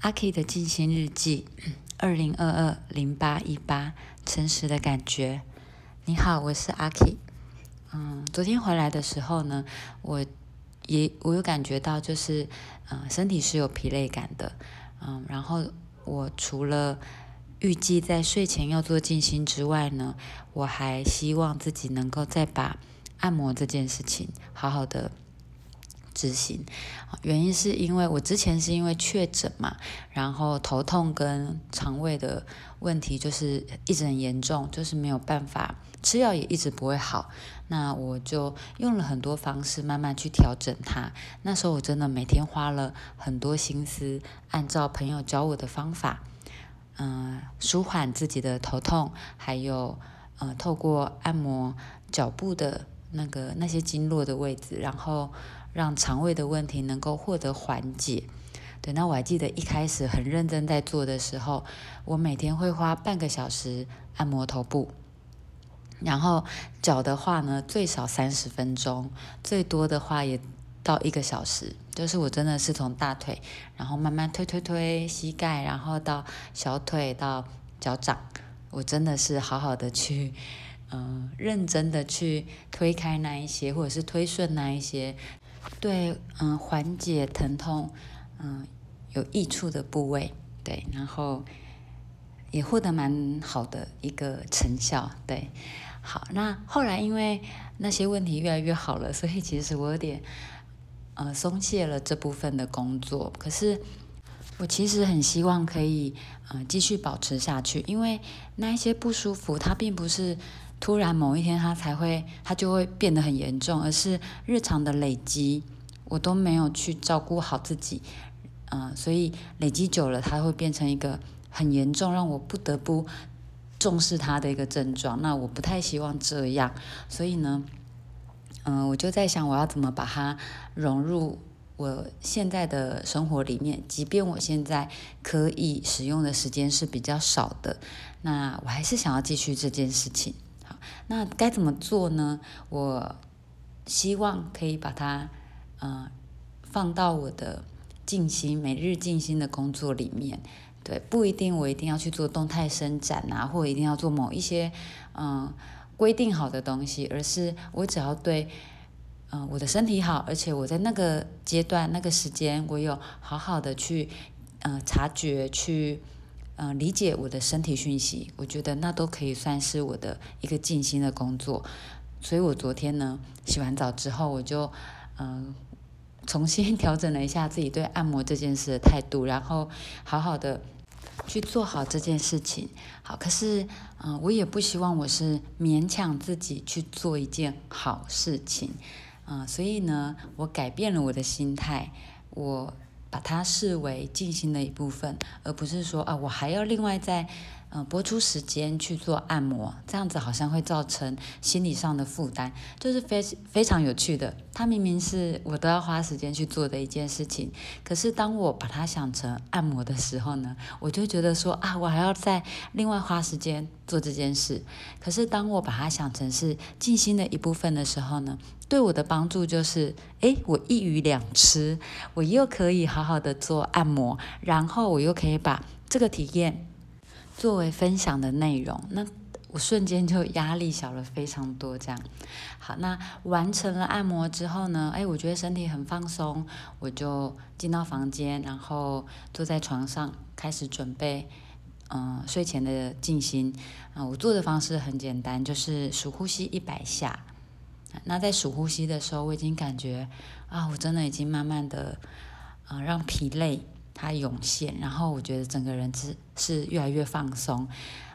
阿 K 的静心日记，二零二二零八一八，诚实的感觉。你好，我是阿 K。嗯，昨天回来的时候呢，我也我有感觉到，就是嗯，身体是有疲累感的。嗯，然后我除了预计在睡前要做静心之外呢，我还希望自己能够再把按摩这件事情好好的。执行，原因是因为我之前是因为确诊嘛，然后头痛跟肠胃的问题就是一直很严重，就是没有办法吃药也一直不会好，那我就用了很多方式慢慢去调整它。那时候我真的每天花了很多心思，按照朋友教我的方法，嗯，舒缓自己的头痛，还有呃，透过按摩脚部的那个那些经络的位置，然后。让肠胃的问题能够获得缓解。对，那我还记得一开始很认真在做的时候，我每天会花半个小时按摩头部，然后脚的话呢，最少三十分钟，最多的话也到一个小时。就是我真的是从大腿，然后慢慢推推推膝盖，然后到小腿到脚掌，我真的是好好的去，嗯，认真的去推开那一些，或者是推顺那一些。对，嗯，缓解疼痛，嗯，有益处的部位，对，然后也获得蛮好的一个成效，对，好，那后来因为那些问题越来越好了，所以其实我有点，呃，松懈了这部分的工作，可是我其实很希望可以，嗯，继续保持下去，因为那一些不舒服，它并不是。突然某一天，他才会，他就会变得很严重，而是日常的累积，我都没有去照顾好自己，嗯，所以累积久了，它会变成一个很严重，让我不得不重视它的一个症状。那我不太希望这样，所以呢，嗯，我就在想，我要怎么把它融入我现在的生活里面，即便我现在可以使用的时间是比较少的，那我还是想要继续这件事情。那该怎么做呢？我希望可以把它，呃，放到我的静心每日静心的工作里面。对，不一定我一定要去做动态伸展啊，或一定要做某一些嗯规定好的东西，而是我只要对嗯我的身体好，而且我在那个阶段那个时间，我有好好的去嗯察觉去。嗯，理解我的身体讯息，我觉得那都可以算是我的一个静心的工作。所以我昨天呢，洗完澡之后，我就嗯重新 调整了一下自己对按摩这件事的态度，然后好好的去做好这件事情。好，可是嗯，我也不希望我是勉强自己去做一件好事情。嗯，所以呢，我改变了我的心态，我。把它视为静心的一部分，而不是说啊，我还要另外再嗯播出时间去做按摩，这样子好像会造成心理上的负担，就是非非常有趣的。它明明是我都要花时间去做的一件事情，可是当我把它想成按摩的时候呢，我就觉得说啊，我还要再另外花时间做这件事。可是当我把它想成是静心的一部分的时候呢？对我的帮助就是，哎，我一鱼两吃，我又可以好好的做按摩，然后我又可以把这个体验作为分享的内容，那我瞬间就压力小了非常多。这样，好，那完成了按摩之后呢，哎，我觉得身体很放松，我就进到房间，然后坐在床上开始准备，嗯，睡前的静心。啊，我做的方式很简单，就是数呼吸一百下。那在数呼吸的时候，我已经感觉啊，我真的已经慢慢的啊，让疲累它涌现，然后我觉得整个人是是越来越放松，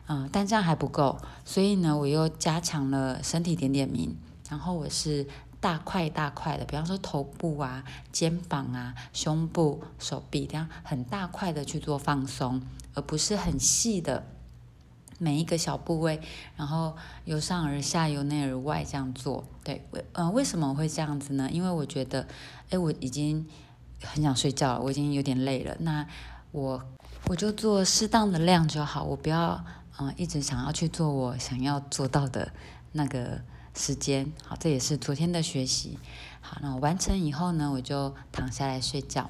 嗯，但这样还不够，所以呢，我又加强了身体点点名，然后我是大块大块的，比方说头部啊、肩膀啊、胸部、手臂这样很大块的去做放松，而不是很细的。每一个小部位，然后由上而下，由内而外这样做。对，为呃为什么会这样子呢？因为我觉得，哎，我已经很想睡觉了，我已经有点累了。那我我就做适当的量就好，我不要嗯一直想要去做我想要做到的那个时间。好，这也是昨天的学习。好，那我完成以后呢，我就躺下来睡觉。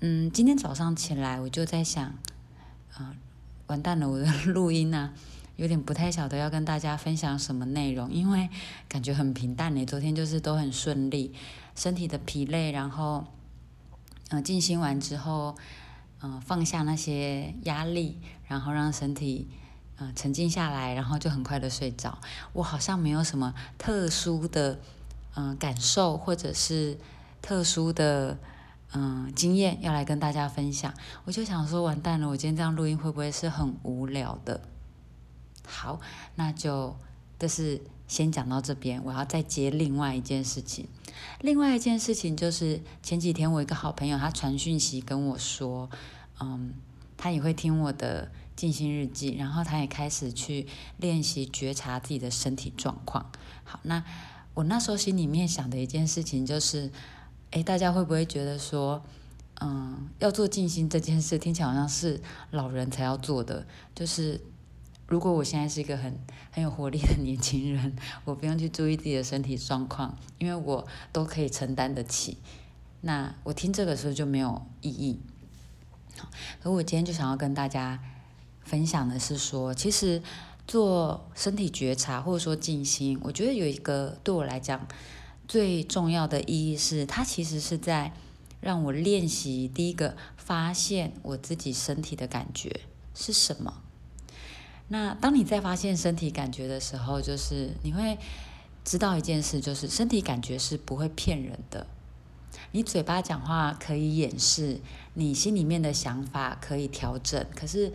嗯，今天早上起来我就在想，啊，完蛋了，我的录音呢，有点不太晓得要跟大家分享什么内容，因为感觉很平淡呢。昨天就是都很顺利，身体的疲累，然后，嗯，静心完之后，嗯，放下那些压力，然后让身体。嗯，沉静下来，然后就很快的睡着。我好像没有什么特殊的嗯感受，或者是特殊的嗯经验要来跟大家分享。我就想说，完蛋了，我今天这样录音会不会是很无聊的？好，那就这是先讲到这边。我要再接另外一件事情。另外一件事情就是前几天我一个好朋友他传讯息跟我说，嗯，他也会听我的。静心日记，然后他也开始去练习觉察自己的身体状况。好，那我那时候心里面想的一件事情就是，哎，大家会不会觉得说，嗯，要做静心这件事，听起来好像是老人才要做的？就是如果我现在是一个很很有活力的年轻人，我不用去注意自己的身体状况，因为我都可以承担得起。那我听这个时候就没有意义。好，可我今天就想要跟大家。分享的是说，其实做身体觉察或者说静心，我觉得有一个对我来讲最重要的意义是，它其实是在让我练习第一个发现我自己身体的感觉是什么。那当你在发现身体感觉的时候，就是你会知道一件事，就是身体感觉是不会骗人的。你嘴巴讲话可以掩饰，你心里面的想法可以调整，可是。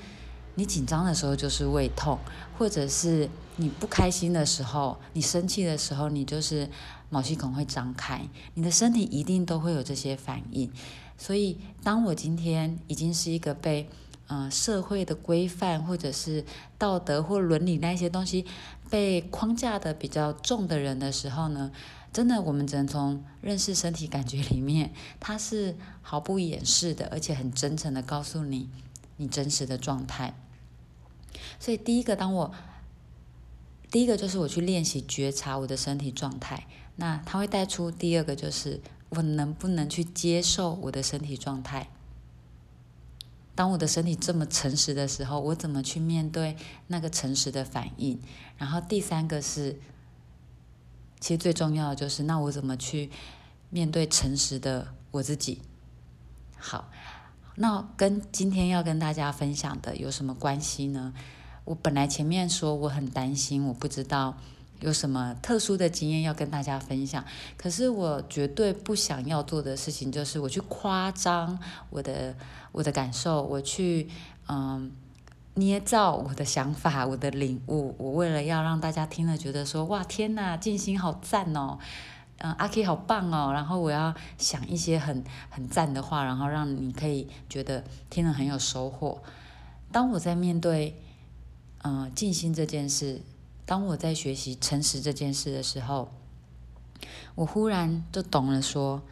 你紧张的时候就是胃痛，或者是你不开心的时候，你生气的时候，你就是毛细孔会张开，你的身体一定都会有这些反应。所以，当我今天已经是一个被嗯社会的规范，或者是道德或伦理那些东西被框架的比较重的人的时候呢，真的，我们只能从认识身体感觉里面，它是毫不掩饰的，而且很真诚的告诉你你真实的状态。所以第一个，当我第一个就是我去练习觉察我的身体状态，那它会带出第二个，就是我能不能去接受我的身体状态。当我的身体这么诚实的时候，我怎么去面对那个诚实的反应？然后第三个是，其实最重要的就是，那我怎么去面对诚实的我自己？好。那跟今天要跟大家分享的有什么关系呢？我本来前面说我很担心，我不知道有什么特殊的经验要跟大家分享。可是我绝对不想要做的事情，就是我去夸张我的我的感受，我去嗯捏造我的想法、我的领悟。我为了要让大家听了觉得说哇天呐，静心好赞哦。嗯，阿 K 好棒哦！然后我要想一些很很赞的话，然后让你可以觉得听了很有收获。当我在面对嗯静心这件事，当我在学习诚实这件事的时候，我忽然就懂了，说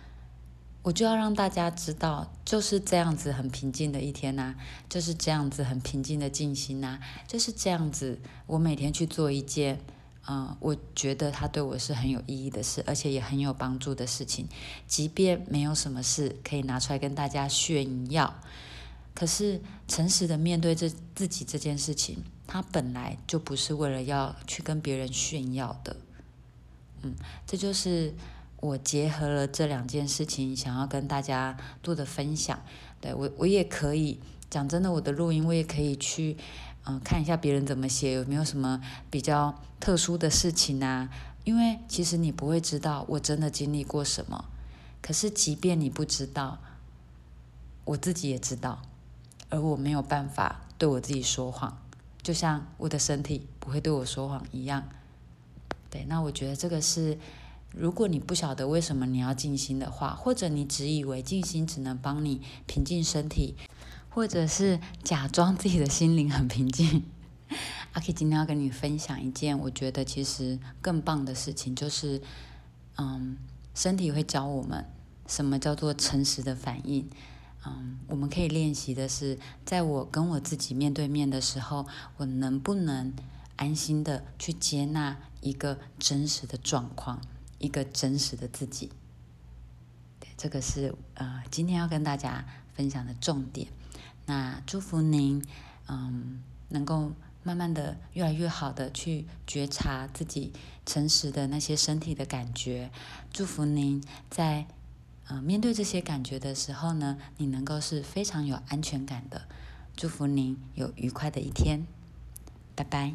我就要让大家知道，就是这样子很平静的一天呐，就是这样子很平静的静心呐，就是这样子，我每天去做一件。嗯，我觉得他对我是很有意义的事，而且也很有帮助的事情。即便没有什么事可以拿出来跟大家炫耀，可是诚实的面对这自己这件事情，他本来就不是为了要去跟别人炫耀的。嗯，这就是我结合了这两件事情，想要跟大家做的分享。对我，我也可以讲真的，我的录音我也可以去。嗯，看一下别人怎么写，有没有什么比较特殊的事情啊？因为其实你不会知道我真的经历过什么。可是即便你不知道，我自己也知道，而我没有办法对我自己说谎，就像我的身体不会对我说谎一样。对，那我觉得这个是，如果你不晓得为什么你要静心的话，或者你只以为静心只能帮你平静身体。或者是假装自己的心灵很平静。阿 K 今天要跟你分享一件我觉得其实更棒的事情，就是，嗯，身体会教我们什么叫做诚实的反应。嗯，我们可以练习的是，在我跟我自己面对面的时候，我能不能安心的去接纳一个真实的状况，一个真实的自己。对，这个是呃，今天要跟大家。分享的重点。那祝福您，嗯，能够慢慢的越来越好的去觉察自己诚实的那些身体的感觉。祝福您在，呃，面对这些感觉的时候呢，你能够是非常有安全感的。祝福您有愉快的一天，拜拜。